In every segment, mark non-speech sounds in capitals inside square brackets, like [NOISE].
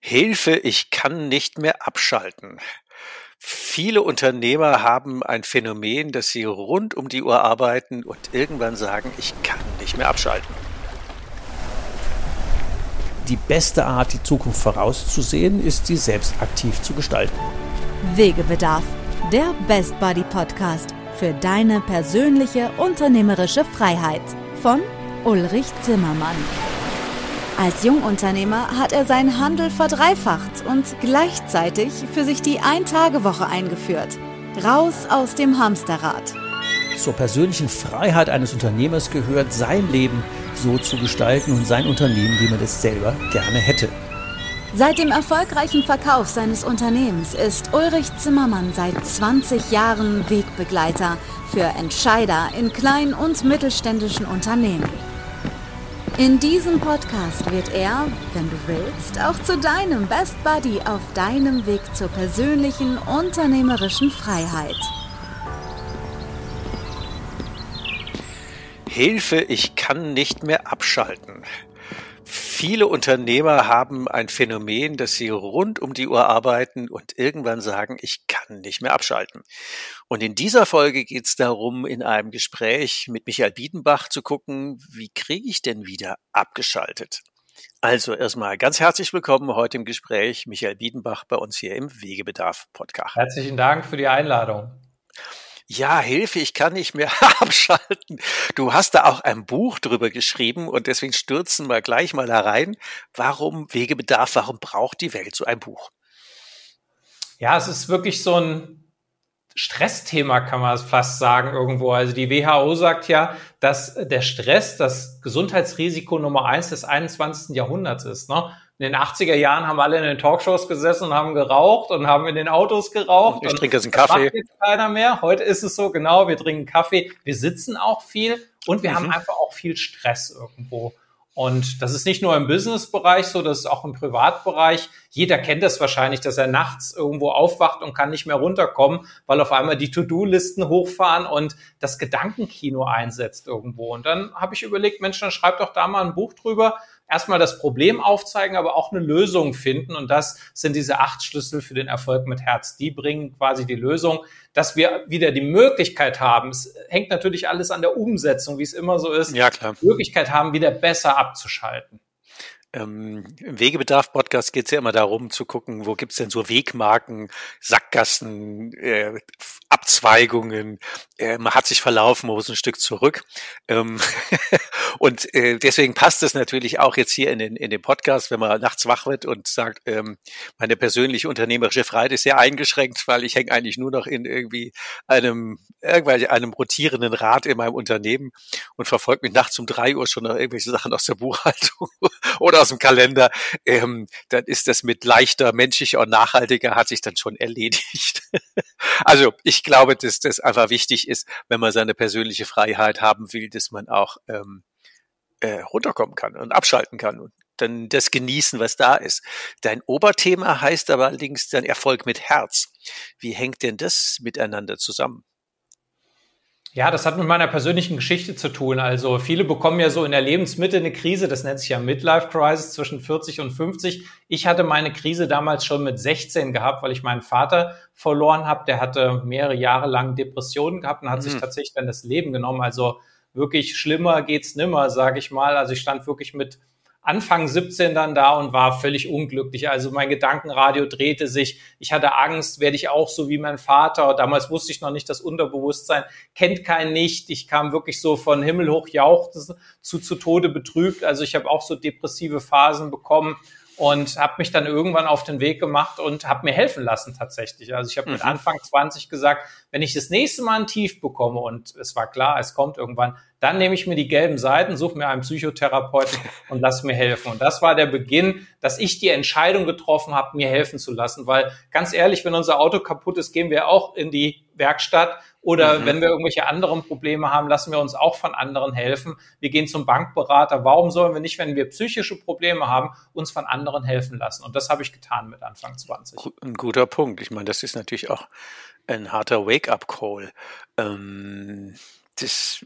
Hilfe, ich kann nicht mehr abschalten. Viele Unternehmer haben ein Phänomen, dass sie rund um die Uhr arbeiten und irgendwann sagen, ich kann nicht mehr abschalten. Die beste Art, die Zukunft vorauszusehen, ist, sie selbst aktiv zu gestalten. Wegebedarf, der Best Buddy Podcast für deine persönliche unternehmerische Freiheit von Ulrich Zimmermann. Als Jungunternehmer hat er seinen Handel verdreifacht und gleichzeitig für sich die Ein-Tage-Woche eingeführt. Raus aus dem Hamsterrad. Zur persönlichen Freiheit eines Unternehmers gehört, sein Leben so zu gestalten und sein Unternehmen, wie man es selber gerne hätte. Seit dem erfolgreichen Verkauf seines Unternehmens ist Ulrich Zimmermann seit 20 Jahren Wegbegleiter für Entscheider in kleinen und mittelständischen Unternehmen. In diesem Podcast wird er, wenn du willst, auch zu deinem Best Buddy auf deinem Weg zur persönlichen unternehmerischen Freiheit. Hilfe, ich kann nicht mehr abschalten. Viele Unternehmer haben ein Phänomen, dass sie rund um die Uhr arbeiten und irgendwann sagen, ich kann nicht mehr abschalten. Und in dieser Folge geht es darum, in einem Gespräch mit Michael Biedenbach zu gucken, wie kriege ich denn wieder abgeschaltet? Also erstmal ganz herzlich willkommen heute im Gespräch Michael Biedenbach bei uns hier im Wegebedarf Podcast. Herzlichen Dank für die Einladung ja, Hilfe, ich kann nicht mehr [LAUGHS] abschalten. Du hast da auch ein Buch drüber geschrieben und deswegen stürzen wir gleich mal da rein. Warum Wegebedarf, warum braucht die Welt so ein Buch? Ja, es ist wirklich so ein Stressthema, kann man fast sagen, irgendwo. Also die WHO sagt ja, dass der Stress das Gesundheitsrisiko Nummer eins des 21. Jahrhunderts ist. Ne? In den 80er Jahren haben alle in den Talkshows gesessen und haben geraucht und haben in den Autos geraucht. Ich trinke jetzt einen Kaffee. Macht jetzt keiner mehr. Heute ist es so, genau, wir trinken Kaffee. Wir sitzen auch viel und wir mhm. haben einfach auch viel Stress irgendwo. Und das ist nicht nur im Business-Bereich so, das ist auch im Privatbereich. Jeder kennt das wahrscheinlich, dass er nachts irgendwo aufwacht und kann nicht mehr runterkommen, weil auf einmal die To-Do-Listen hochfahren und das Gedankenkino einsetzt irgendwo. Und dann habe ich überlegt, Mensch, dann schreib doch da mal ein Buch drüber erstmal das Problem aufzeigen, aber auch eine Lösung finden. Und das sind diese acht Schlüssel für den Erfolg mit Herz. Die bringen quasi die Lösung, dass wir wieder die Möglichkeit haben. Es hängt natürlich alles an der Umsetzung, wie es immer so ist. Ja, klar. Möglichkeit haben, wieder besser abzuschalten. Ähm, Im Wegebedarf-Podcast geht es ja immer darum zu gucken, wo gibt's denn so Wegmarken, Sackgassen, äh, Abzweigungen, äh, man hat sich verlaufen, man muss ein Stück zurück. Ähm [LAUGHS] und äh, deswegen passt es natürlich auch jetzt hier in den, in den Podcast, wenn man nachts wach wird und sagt, ähm, meine persönliche unternehmerische Freiheit ist sehr eingeschränkt, weil ich hänge eigentlich nur noch in irgendwie einem, irgendwelche, einem rotierenden Rad in meinem Unternehmen und verfolge mich nachts um drei Uhr schon noch irgendwelche Sachen aus der Buchhaltung [LAUGHS] oder aus dem Kalender, ähm, dann ist das mit leichter, menschlicher und nachhaltiger hat sich dann schon erledigt. [LAUGHS] also ich glaube, dass das einfach wichtig ist, wenn man seine persönliche Freiheit haben will, dass man auch ähm, äh, runterkommen kann und abschalten kann und dann das genießen, was da ist. Dein Oberthema heißt aber allerdings dann Erfolg mit Herz. Wie hängt denn das miteinander zusammen? Ja, das hat mit meiner persönlichen Geschichte zu tun. Also viele bekommen ja so in der Lebensmitte eine Krise, das nennt sich ja Midlife Crisis zwischen 40 und 50. Ich hatte meine Krise damals schon mit 16 gehabt, weil ich meinen Vater verloren habe. Der hatte mehrere Jahre lang Depressionen gehabt und hat mhm. sich tatsächlich dann das Leben genommen. Also wirklich schlimmer geht's nimmer, sage ich mal. Also ich stand wirklich mit Anfang 17 dann da und war völlig unglücklich. Also mein Gedankenradio drehte sich. Ich hatte Angst, werde ich auch so wie mein Vater. Damals wusste ich noch nicht, das Unterbewusstsein kennt kein nicht. Ich kam wirklich so von Himmel hoch jauchzen zu zu Tode betrübt. Also ich habe auch so depressive Phasen bekommen und habe mich dann irgendwann auf den Weg gemacht und habe mir helfen lassen tatsächlich. Also ich habe mhm. mit Anfang 20 gesagt, wenn ich das nächste Mal ein Tief bekomme und es war klar, es kommt irgendwann, dann nehme ich mir die gelben Seiten, suche mir einen Psychotherapeuten [LAUGHS] und lass mir helfen. Und das war der Beginn, dass ich die Entscheidung getroffen habe, mir helfen zu lassen. Weil ganz ehrlich, wenn unser Auto kaputt ist, gehen wir auch in die Werkstatt oder mhm. wenn wir irgendwelche anderen Probleme haben, lassen wir uns auch von anderen helfen. Wir gehen zum Bankberater. Warum sollen wir nicht, wenn wir psychische Probleme haben, uns von anderen helfen lassen? Und das habe ich getan mit Anfang 20. Ein guter Punkt. Ich meine, das ist natürlich auch ein harter Wake-up-Call. Ähm, das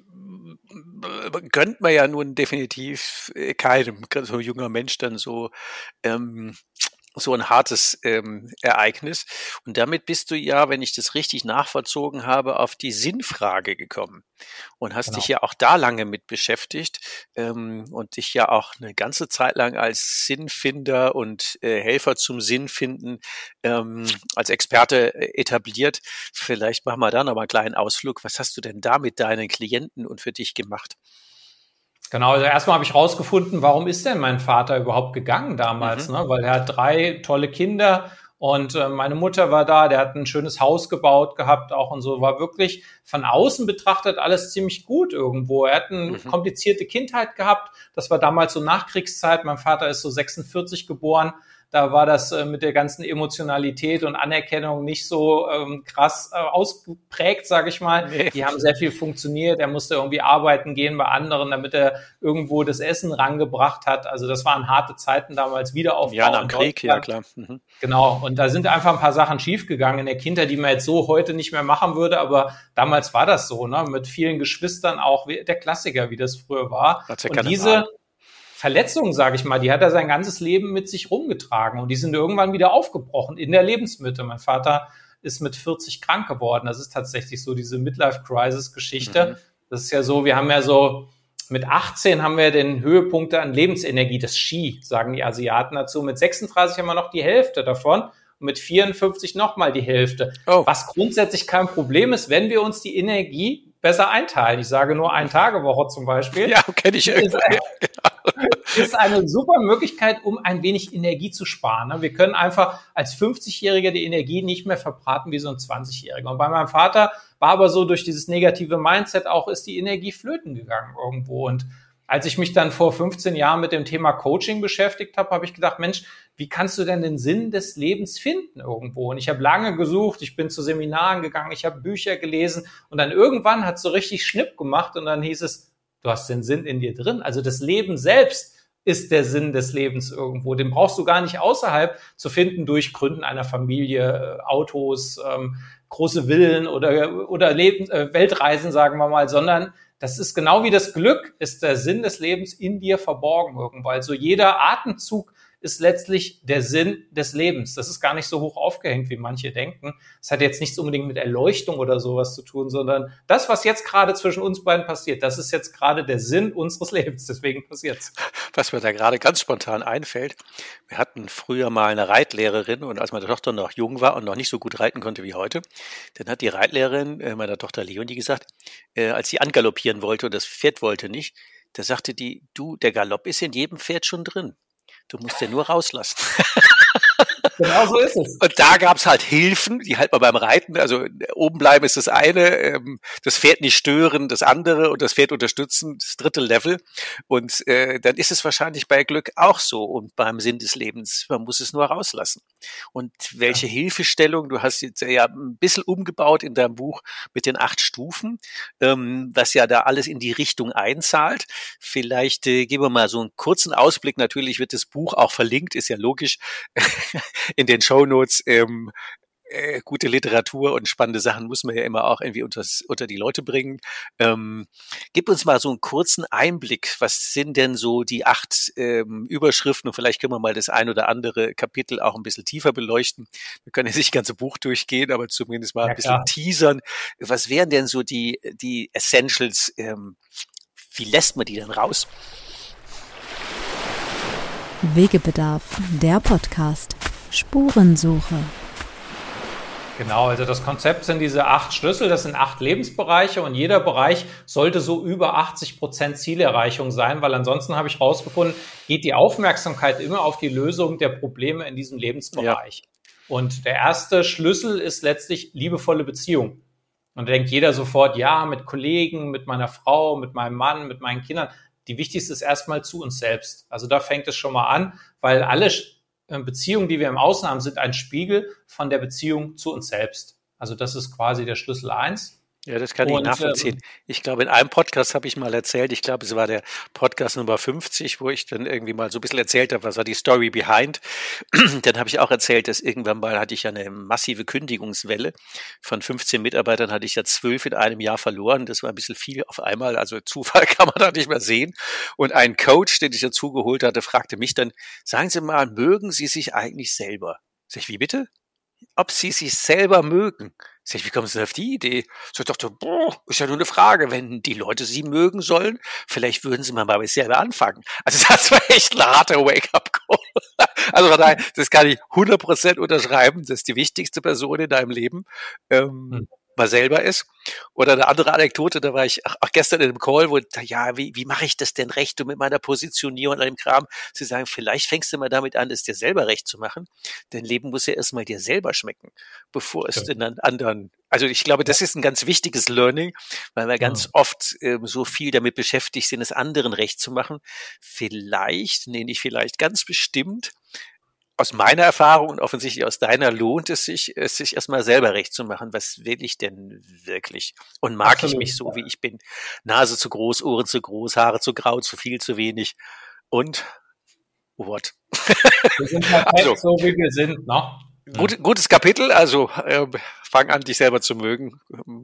gönnt man ja nun definitiv keinem, so junger Mensch dann so ähm, so ein hartes ähm, Ereignis. Und damit bist du ja, wenn ich das richtig nachvollzogen habe, auf die Sinnfrage gekommen und hast genau. dich ja auch da lange mit beschäftigt ähm, und dich ja auch eine ganze Zeit lang als Sinnfinder und äh, Helfer zum Sinnfinden ähm, als Experte äh, etabliert. Vielleicht machen wir da noch mal einen kleinen Ausflug. Was hast du denn da mit deinen Klienten und für dich gemacht? Genau, also erstmal habe ich rausgefunden, warum ist denn mein Vater überhaupt gegangen damals, mhm. ne? Weil er hat drei tolle Kinder und äh, meine Mutter war da, der hat ein schönes Haus gebaut gehabt auch und so, war wirklich von außen betrachtet alles ziemlich gut irgendwo. Er hat eine mhm. komplizierte Kindheit gehabt, das war damals so Nachkriegszeit, mein Vater ist so 46 geboren, da war das äh, mit der ganzen Emotionalität und Anerkennung nicht so ähm, krass äh, ausgeprägt, sage ich mal. Nee. Die haben sehr viel funktioniert. Er musste irgendwie arbeiten gehen bei anderen, damit er irgendwo das Essen rangebracht hat. Also das waren harte Zeiten damals wieder auf. Ja, nach dem Krieg, ja klar. Mhm. Genau. Und da sind einfach ein paar Sachen schiefgegangen in der Kindheit, die man jetzt so heute nicht mehr machen würde. Aber damals war das so, ne? Mit vielen Geschwistern auch der Klassiker, wie das früher war. Ja und diese Wahl Verletzungen, sage ich mal, die hat er sein ganzes Leben mit sich rumgetragen und die sind irgendwann wieder aufgebrochen in der Lebensmitte. Mein Vater ist mit 40 krank geworden. Das ist tatsächlich so diese Midlife-Crisis-Geschichte. Mhm. Das ist ja so, wir haben ja so, mit 18 haben wir den Höhepunkt an Lebensenergie, das Ski, sagen die Asiaten dazu. Mit 36 haben wir noch die Hälfte davon und mit 54 nochmal die Hälfte. Oh. Was grundsätzlich kein Problem ist, wenn wir uns die Energie besser einteilen. Ich sage nur ein Tagewoche zum Beispiel. Ja, kenne ich irgendwie. ist eine super Möglichkeit, um ein wenig Energie zu sparen. Ne? Wir können einfach als 50-Jähriger die Energie nicht mehr verbraten wie so ein 20-Jähriger. Und bei meinem Vater war aber so durch dieses negative Mindset auch ist die Energie flöten gegangen irgendwo. Und als ich mich dann vor 15 Jahren mit dem Thema Coaching beschäftigt habe, habe ich gedacht, Mensch, wie kannst du denn den Sinn des Lebens finden irgendwo? Und ich habe lange gesucht, ich bin zu Seminaren gegangen, ich habe Bücher gelesen und dann irgendwann hat es so richtig Schnipp gemacht und dann hieß es, du hast den Sinn in dir drin. Also das Leben selbst ist der Sinn des Lebens irgendwo. Den brauchst du gar nicht außerhalb zu finden durch Gründen einer Familie, äh, Autos, ähm, große Villen oder, oder Leben, äh, Weltreisen, sagen wir mal, sondern das ist genau wie das Glück, ist der Sinn des Lebens in dir verborgen irgendwo. Also jeder Atemzug ist letztlich der Sinn des Lebens. Das ist gar nicht so hoch aufgehängt, wie manche denken. Es hat jetzt nichts unbedingt mit Erleuchtung oder sowas zu tun, sondern das, was jetzt gerade zwischen uns beiden passiert, das ist jetzt gerade der Sinn unseres [LAUGHS] Lebens. Deswegen passiert's. Was mir da gerade ganz spontan einfällt, wir hatten früher mal eine Reitlehrerin und als meine Tochter noch jung war und noch nicht so gut reiten konnte wie heute, dann hat die Reitlehrerin äh, meiner Tochter Leonie gesagt, äh, als sie angaloppieren wollte und das Pferd wollte nicht, da sagte die, du, der Galopp ist in jedem Pferd schon drin. Du musst den nur rauslassen. [LAUGHS] Genau so ist es. Und da gab's halt Hilfen, die halt mal beim Reiten, also oben bleiben ist das eine, ähm, das Pferd nicht stören, das andere und das Pferd unterstützen, das dritte Level. Und äh, dann ist es wahrscheinlich bei Glück auch so und beim Sinn des Lebens. Man muss es nur rauslassen. Und welche ja. Hilfestellung, du hast jetzt ja ein bisschen umgebaut in deinem Buch mit den acht Stufen, ähm, was ja da alles in die Richtung einzahlt. Vielleicht äh, geben wir mal so einen kurzen Ausblick. Natürlich wird das Buch auch verlinkt, ist ja logisch. [LAUGHS] in den Shownotes ähm, äh, gute Literatur und spannende Sachen muss man ja immer auch irgendwie unters, unter die Leute bringen. Ähm, gib uns mal so einen kurzen Einblick. Was sind denn so die acht ähm, Überschriften? Und vielleicht können wir mal das ein oder andere Kapitel auch ein bisschen tiefer beleuchten. Wir können jetzt nicht das ganze Buch durchgehen, aber zumindest mal ein bisschen klar. teasern. Was wären denn so die, die Essentials? Ähm, wie lässt man die denn raus? Wegebedarf, der Podcast. Spurensuche. Genau, also das Konzept sind diese acht Schlüssel, das sind acht Lebensbereiche und jeder Bereich sollte so über 80 Prozent Zielerreichung sein, weil ansonsten habe ich herausgefunden, geht die Aufmerksamkeit immer auf die Lösung der Probleme in diesem Lebensbereich. Ja. Und der erste Schlüssel ist letztlich liebevolle Beziehung. Und da denkt jeder sofort, ja, mit Kollegen, mit meiner Frau, mit meinem Mann, mit meinen Kindern. Die wichtigste ist erstmal zu uns selbst. Also da fängt es schon mal an, weil alle Beziehungen, die wir im Außen haben, sind ein Spiegel von der Beziehung zu uns selbst. Also das ist quasi der Schlüssel eins. Ja, das kann ich und, nachvollziehen. Ähm, ich glaube, in einem Podcast habe ich mal erzählt, ich glaube, es war der Podcast Nummer 50, wo ich dann irgendwie mal so ein bisschen erzählt habe, was war die Story behind. [CLEARS THROAT] dann habe ich auch erzählt, dass irgendwann mal hatte ich ja eine massive Kündigungswelle. Von 15 Mitarbeitern hatte ich ja zwölf in einem Jahr verloren. Das war ein bisschen viel auf einmal. Also Zufall [LAUGHS] kann man da nicht mehr sehen. Und ein Coach, den ich dazu geholt hatte, fragte mich dann, sagen Sie mal, mögen Sie sich eigentlich selber? Sag ich, wie bitte? Ob Sie sich selber mögen? Sag ich, wie kommen Sie denn auf die Idee? So ich dachte, boah, ist ja nur eine Frage. Wenn die Leute Sie mögen sollen, vielleicht würden Sie mal bei sich selber anfangen. Also [LAUGHS] das war echt ein harter Wake-up-Call. [LAUGHS] Also das kann ich 100% unterschreiben. Das ist die wichtigste Person in deinem Leben. Ähm, hm mal selber ist. Oder eine andere Anekdote, da war ich auch gestern in einem Call, wo, ja, wie, wie mache ich das denn recht und mit meiner Positionierung und allem Kram? Sie sagen, vielleicht fängst du mal damit an, es dir selber recht zu machen. Denn Leben muss ja erstmal dir selber schmecken, bevor es ja. den anderen also ich glaube, das ist ein ganz wichtiges Learning, weil wir ganz ja. oft äh, so viel damit beschäftigt sind, es anderen recht zu machen. Vielleicht, nee, nicht vielleicht, ganz bestimmt aus meiner Erfahrung und offensichtlich aus deiner lohnt es sich, es sich erstmal selber recht zu machen. Was will ich denn wirklich? Und mag Absolut. ich mich so, wie ich bin? Nase zu groß, Ohren zu groß, Haare zu grau, zu viel, zu wenig. Und what? [LAUGHS] Wir sind halt also, so, wie wir sind, ne? Gut, gutes Kapitel, also äh, fang an, dich selber zu mögen.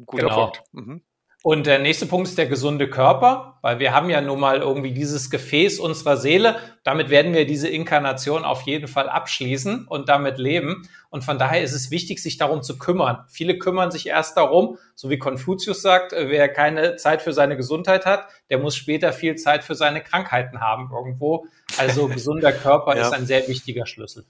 Guter genau. Punkt. Mhm. Und der nächste Punkt ist der gesunde Körper, weil wir haben ja nun mal irgendwie dieses Gefäß unserer Seele. Damit werden wir diese Inkarnation auf jeden Fall abschließen und damit leben. Und von daher ist es wichtig, sich darum zu kümmern. Viele kümmern sich erst darum, so wie Konfuzius sagt, äh, wer keine Zeit für seine Gesundheit hat, der muss später viel Zeit für seine Krankheiten haben irgendwo. Also [LAUGHS] gesunder Körper ja. ist ein sehr wichtiger Schlüssel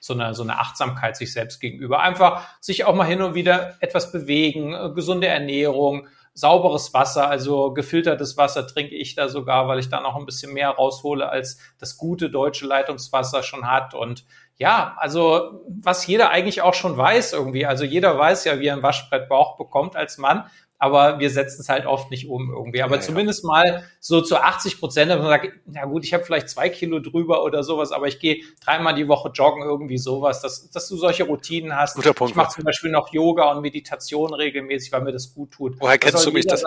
so eine, so eine Achtsamkeit sich selbst gegenüber. Einfach sich auch mal hin und wieder etwas bewegen, äh, gesunde Ernährung, sauberes Wasser, also gefiltertes Wasser trinke ich da sogar, weil ich da noch ein bisschen mehr raushole, als das gute deutsche Leitungswasser schon hat. Und ja, also was jeder eigentlich auch schon weiß irgendwie. Also jeder weiß ja, wie er ein Waschbrettbauch bekommt als Mann aber wir setzen es halt oft nicht um irgendwie. Aber ja, zumindest ja. mal so zu 80 Prozent, dass man sagt, ja gut, ich habe vielleicht zwei Kilo drüber oder sowas, aber ich gehe dreimal die Woche joggen, irgendwie sowas, dass, dass du solche Routinen hast. Guter Punkt. Ich mache zum Beispiel noch Yoga und Meditation regelmäßig, weil mir das gut tut. Woher kennst du mich, dass,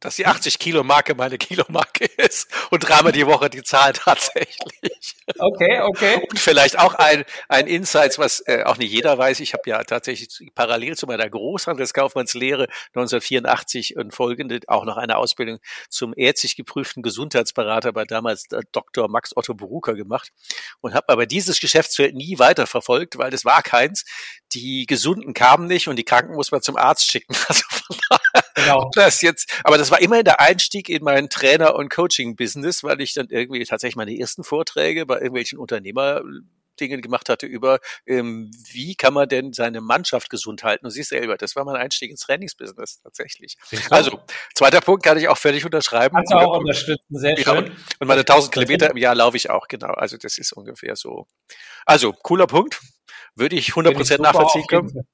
dass die 80 Kilo Marke meine Kilomarke [LAUGHS] ist und dreimal die Woche die Zahl [LAUGHS] tatsächlich. Okay, okay. Und vielleicht auch ein, ein Insights, was äh, auch nicht jeder weiß. Ich habe ja tatsächlich parallel zu meiner Großhandelskaufmannslehre 1984 und folgende auch noch eine Ausbildung zum ärztlich geprüften Gesundheitsberater bei damals Dr. Max Otto Beruker gemacht und habe aber dieses Geschäftsfeld nie weiterverfolgt, weil das war keins. Die Gesunden kamen nicht und die Kranken muss man zum Arzt schicken. [LAUGHS] Also genau. [LAUGHS] das jetzt, aber das war immerhin der Einstieg in mein Trainer- und Coaching-Business, weil ich dann irgendwie tatsächlich meine ersten Vorträge bei irgendwelchen Unternehmer Dinge gemacht hatte über, ähm, wie kann man denn seine Mannschaft gesund halten und sich selber. Das war mein Einstieg ins Trainingsbusiness tatsächlich. Also, zweiter Punkt kann ich auch völlig unterschreiben. Kannst du auch unterstützen, sehr ja, schön. Und meine 1000 Kilometer im Jahr laufe ich auch, genau. Also, das ist ungefähr so. Also, cooler Punkt. Würde ich 100 Prozent nachvollziehen können.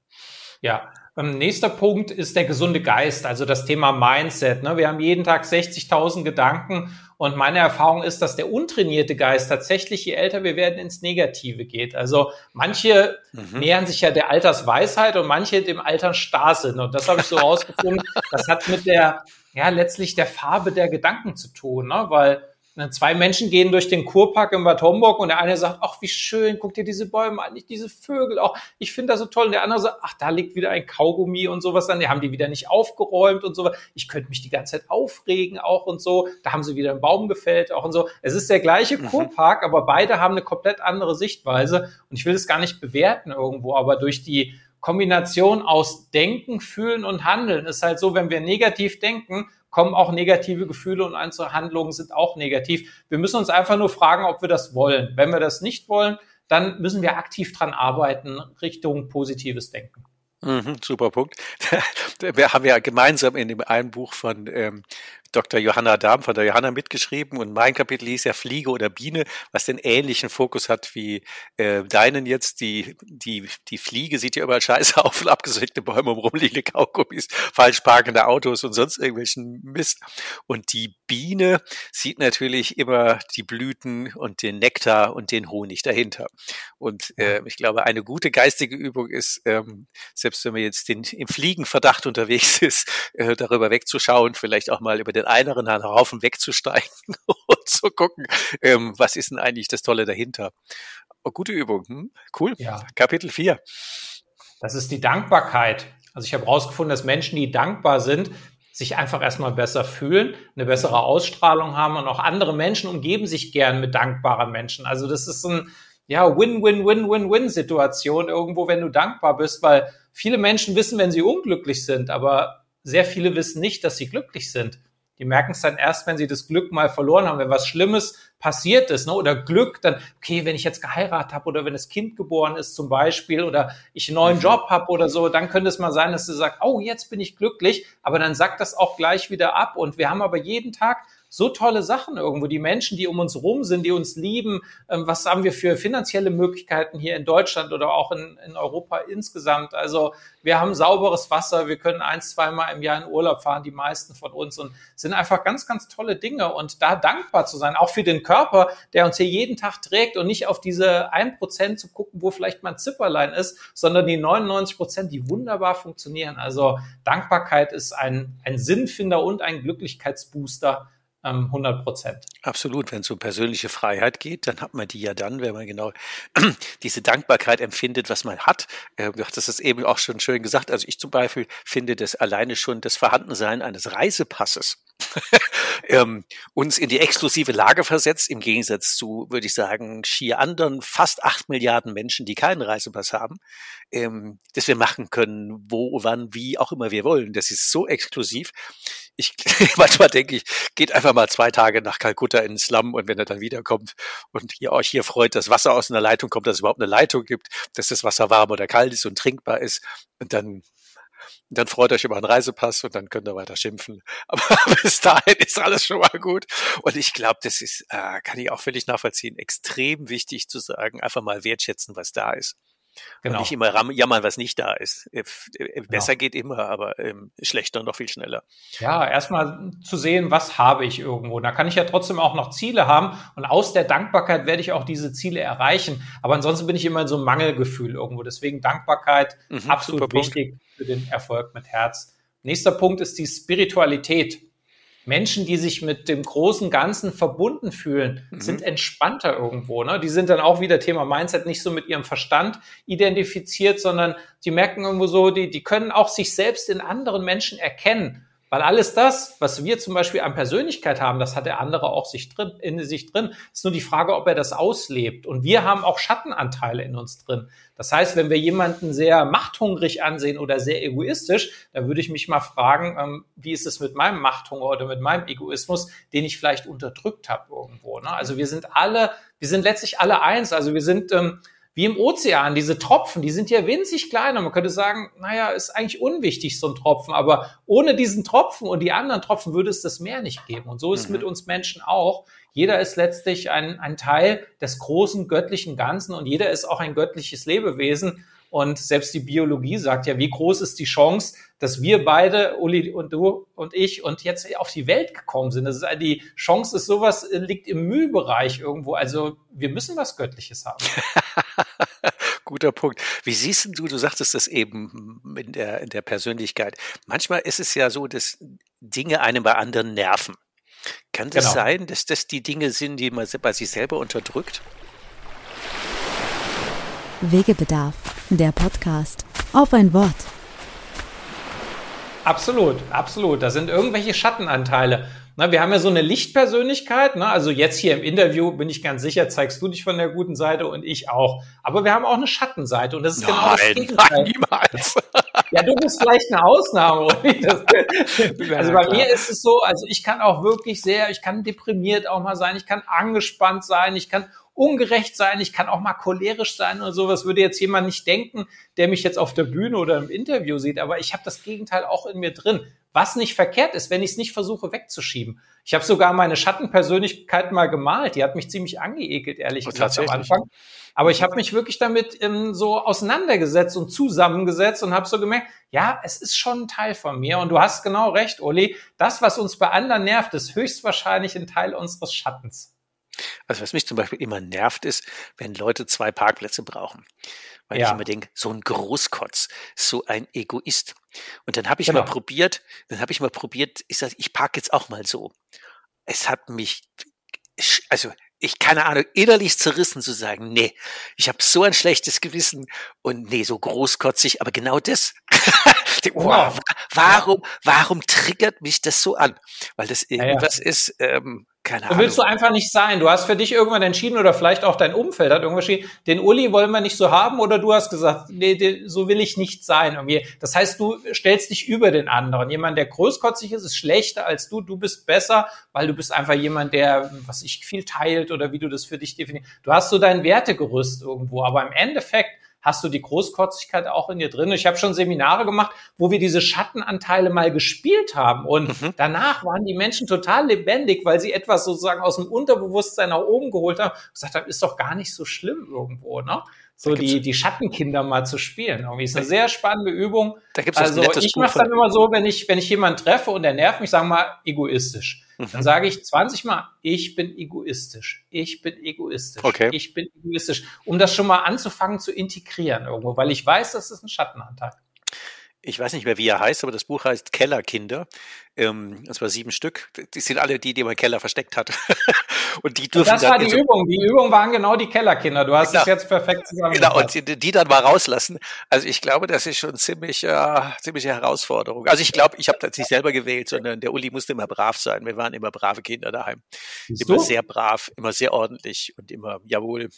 Ja, ähm, nächster Punkt ist der gesunde Geist, also das Thema Mindset. Ne? Wir haben jeden Tag 60.000 Gedanken und meine Erfahrung ist, dass der untrainierte Geist tatsächlich, je älter wir werden, ins Negative geht. Also manche mhm. nähern sich ja der Altersweisheit und manche dem Altern Starrsinn. Und das habe ich so rausgefunden. [LAUGHS] Das hat mit der, ja, letztlich der Farbe der Gedanken zu tun, ne? weil zwei Menschen gehen durch den Kurpark in Bad Homburg und der eine sagt, ach, wie schön, guck dir diese Bäume an, nicht diese Vögel, auch, ich finde das so toll. Und der andere sagt, ach, da liegt wieder ein Kaugummi und sowas dann, die haben die wieder nicht aufgeräumt und sowas. Ich könnte mich die ganze Zeit aufregen auch und so. Da haben sie wieder einen Baum gefällt auch und so. Es ist der gleiche mhm. Kurpark, aber beide haben eine komplett andere Sichtweise. Und ich will es gar nicht bewerten irgendwo, aber durch die Kombination aus Denken, Fühlen und Handeln ist halt so, wenn wir negativ denken, kommen auch negative Gefühle und einzelne Handlungen sind auch negativ. Wir müssen uns einfach nur fragen, ob wir das wollen. Wenn wir das nicht wollen, dann müssen wir aktiv dran arbeiten Richtung positives Denken. Mhm, super Punkt. [LAUGHS] Wir haben ja gemeinsam in dem einen Buch von ähm, Dr. Johanna Dahm von der Johanna mitgeschrieben und mein Kapitel hieß ja Fliege oder Biene, was den ähnlichen Fokus hat wie äh, deinen jetzt. Die, die, die Fliege sieht ja überall scheiße [LAUGHS] auf und abgesägte Bäume um rumliegende Kaugummis, falsch parkende Autos und sonst irgendwelchen Mist. Und die Biene sieht natürlich immer die Blüten und den Nektar und den Honig dahinter. Und äh, ich glaube, eine gute geistige Übung ist, ähm, selbst wenn man jetzt den, im Fliegenverdacht [LAUGHS] unterwegs ist, äh, darüber wegzuschauen, vielleicht auch mal über den eineren Haufen wegzusteigen [LAUGHS] und zu gucken, ähm, was ist denn eigentlich das Tolle dahinter. Oh, gute Übung, hm? cool. Ja. Kapitel 4. Das ist die Dankbarkeit. Also ich habe herausgefunden, dass Menschen, die dankbar sind, sich einfach erstmal besser fühlen, eine bessere Ausstrahlung haben und auch andere Menschen umgeben sich gern mit dankbaren Menschen. Also das ist ein ja Win-Win-Win-Win-Win-Situation irgendwo, wenn du dankbar bist, weil viele Menschen wissen, wenn sie unglücklich sind, aber sehr viele wissen nicht, dass sie glücklich sind. Die merken es dann erst, wenn sie das Glück mal verloren haben, wenn was Schlimmes passiert ist, ne? oder Glück, dann, okay, wenn ich jetzt geheiratet habe oder wenn das Kind geboren ist zum Beispiel oder ich einen neuen mhm. Job habe oder so, dann könnte es mal sein, dass du sagst, oh, jetzt bin ich glücklich, aber dann sagt das auch gleich wieder ab. Und wir haben aber jeden Tag so tolle Sachen irgendwo. Die Menschen, die um uns rum sind, die uns lieben. Ähm, was haben wir für finanzielle Möglichkeiten hier in Deutschland oder auch in, in Europa insgesamt? Also wir haben sauberes Wasser, wir können ein, zweimal im Jahr in Urlaub fahren, die meisten von uns und sind einfach ganz, ganz tolle Dinge. Und da dankbar zu sein, auch für den Körper, der uns hier jeden Tag trägt und nicht auf diese ein Prozent zu gucken, wo vielleicht mal ein Zipperlein ist, sondern die 99 Prozent, die wunderbar funktionieren. Also Dankbarkeit ist ein, ein Sinnfinder und ein Glücklichkeitsbooster 100 Prozent. Absolut. Wenn es um persönliche Freiheit geht, dann hat man die ja dann, wenn man genau [CLEARS THROAT] diese Dankbarkeit empfindet, was man hat. Äh, du hattest es eben auch schon schön gesagt. Also ich zum Beispiel finde das alleine schon das Vorhandensein eines Reisepasses [LAUGHS] ähm, uns in die exklusive Lage versetzt, im Gegensatz zu, würde ich sagen, schier anderen fast acht Milliarden Menschen, die keinen Reisepass haben, ähm, dass wir machen können, wo, wann, wie auch immer wir wollen. Das ist so exklusiv. Ich [LAUGHS] manchmal denke ich, geht einfach mal zwei Tage nach Kalkutta in den Slum und wenn er dann wiederkommt und ihr euch hier freut, dass Wasser aus einer Leitung kommt, dass es überhaupt eine Leitung gibt, dass das Wasser warm oder kalt ist und trinkbar ist und dann dann freut euch über einen Reisepass und dann könnt ihr weiter schimpfen. [LAUGHS] Aber bis dahin ist alles schon mal gut. Und ich glaube, das ist, äh, kann ich auch völlig nachvollziehen, extrem wichtig zu sagen, einfach mal wertschätzen, was da ist. Genau. Und nicht immer jammern, was nicht da ist. Äh, äh, besser genau. geht immer, aber ähm, schlechter noch viel schneller. Ja, erstmal zu sehen, was habe ich irgendwo. Da kann ich ja trotzdem auch noch Ziele haben und aus der Dankbarkeit werde ich auch diese Ziele erreichen. Aber ansonsten bin ich immer in so einem Mangelgefühl irgendwo. Deswegen Dankbarkeit mhm, absolut wichtig für den Erfolg mit Herz. Nächster Punkt ist die Spiritualität. Menschen, die sich mit dem großen Ganzen verbunden fühlen, mhm. sind entspannter irgendwo. Ne? Die sind dann auch wieder Thema Mindset nicht so mit ihrem Verstand identifiziert, sondern die merken irgendwo so, die, die können auch sich selbst in anderen Menschen erkennen. Weil alles das, was wir zum Beispiel an Persönlichkeit haben, das hat der andere auch sich drin, in sich drin. Ist nur die Frage, ob er das auslebt. Und wir haben auch Schattenanteile in uns drin. Das heißt, wenn wir jemanden sehr machthungrig ansehen oder sehr egoistisch, dann würde ich mich mal fragen, ähm, wie ist es mit meinem Machthunger oder mit meinem Egoismus, den ich vielleicht unterdrückt habe irgendwo. Ne? Also wir sind alle, wir sind letztlich alle eins. Also wir sind ähm, wie im Ozean, diese Tropfen, die sind ja winzig klein und man könnte sagen, naja, ist eigentlich unwichtig, so ein Tropfen, aber ohne diesen Tropfen und die anderen Tropfen würde es das Meer nicht geben. Und so ist es mhm. mit uns Menschen auch. Jeder ist letztlich ein, ein Teil des großen göttlichen Ganzen und jeder ist auch ein göttliches Lebewesen. Und selbst die Biologie sagt ja, wie groß ist die Chance, dass wir beide, Uli und du und ich, und jetzt auf die Welt gekommen sind. Das ist die Chance ist sowas, liegt im Mühbereich irgendwo. Also wir müssen was Göttliches haben. [LAUGHS] [LAUGHS] Guter Punkt. Wie siehst du, du sagtest das eben in der, in der Persönlichkeit. Manchmal ist es ja so, dass Dinge einem bei anderen nerven. Kann das genau. sein, dass das die Dinge sind, die man bei sich selber unterdrückt? Wegebedarf, der Podcast. Auf ein Wort. Absolut, absolut. Da sind irgendwelche Schattenanteile. Na, wir haben ja so eine Lichtpersönlichkeit. Ne? Also jetzt hier im Interview bin ich ganz sicher, zeigst du dich von der guten Seite und ich auch. Aber wir haben auch eine Schattenseite und das ist nein, genau das Gegenteil. Nein, niemals. [LAUGHS] Ja, du bist vielleicht eine Ausnahme. [LAUGHS] also bei mir ist es so, also ich kann auch wirklich sehr, ich kann deprimiert auch mal sein, ich kann angespannt sein, ich kann ungerecht sein, ich kann auch mal cholerisch sein oder sowas, würde jetzt jemand nicht denken, der mich jetzt auf der Bühne oder im Interview sieht, aber ich habe das Gegenteil auch in mir drin. Was nicht verkehrt ist, wenn ich es nicht versuche wegzuschieben. Ich habe sogar meine Schattenpersönlichkeit mal gemalt. Die hat mich ziemlich angeekelt, ehrlich oh, gesagt, am Anfang. Aber ich habe mich wirklich damit ähm, so auseinandergesetzt und zusammengesetzt und habe so gemerkt, ja, es ist schon ein Teil von mir. Und du hast genau recht, Uli. Das, was uns bei anderen nervt, ist höchstwahrscheinlich ein Teil unseres Schattens. Also was mich zum Beispiel immer nervt, ist, wenn Leute zwei Parkplätze brauchen. Weil ja. ich immer denke, so ein Großkotz, so ein Egoist. Und dann habe ich genau. mal probiert, dann habe ich mal probiert, ich sage, ich parke jetzt auch mal so. Es hat mich, also ich keine Ahnung, innerlich zerrissen zu sagen, nee, ich habe so ein schlechtes Gewissen und nee, so großkotzig, aber genau das. [LAUGHS] wow, warum, warum triggert mich das so an? Weil das irgendwas ja, ja. ist, ähm, keine Ahnung. Willst du einfach nicht sein? Du hast für dich irgendwann entschieden oder vielleicht auch dein Umfeld hat irgendwann entschieden, den Uli wollen wir nicht so haben oder du hast gesagt, nee, so will ich nicht sein. Irgendwie. Das heißt, du stellst dich über den anderen. Jemand, der großkotzig ist, ist schlechter als du. Du bist besser, weil du bist einfach jemand, der, was ich viel teilt oder wie du das für dich definierst. Du hast so dein Wertegerüst irgendwo, aber im Endeffekt hast du die Großkotzigkeit auch in dir drin. Ich habe schon Seminare gemacht, wo wir diese Schattenanteile mal gespielt haben. Und mhm. danach waren die Menschen total lebendig, weil sie etwas sozusagen aus dem Unterbewusstsein nach oben geholt haben. Und gesagt haben, ist doch gar nicht so schlimm irgendwo, ne? so die, die Schattenkinder mal zu spielen. Irgendwie ist eine sehr spannende Übung. Da gibt's also ich mache dann immer so, wenn ich, wenn ich jemanden treffe und der nervt mich, sagen wir mal egoistisch. Dann sage ich 20 Mal, ich bin egoistisch, ich bin egoistisch, okay. ich bin egoistisch, um das schon mal anzufangen zu integrieren irgendwo, weil ich weiß, das ist ein Schattenanteil ich weiß nicht mehr, wie er heißt, aber das Buch heißt Kellerkinder. Ähm, das war sieben Stück. Die sind alle die, die im Keller versteckt hat. [LAUGHS] und die dürfen und Das war die Übung. Die Übung waren genau die Kellerkinder. Du hast genau. es jetzt perfekt zusammengefasst. Genau, und die, die, dann mal rauslassen. Also ich glaube, das ist schon ziemlich, äh, ziemliche Herausforderung. Also ich glaube, ich habe das nicht selber gewählt, sondern der Uli musste immer brav sein. Wir waren immer brave Kinder daheim. Siehst immer du? sehr brav, immer sehr ordentlich und immer, jawohl.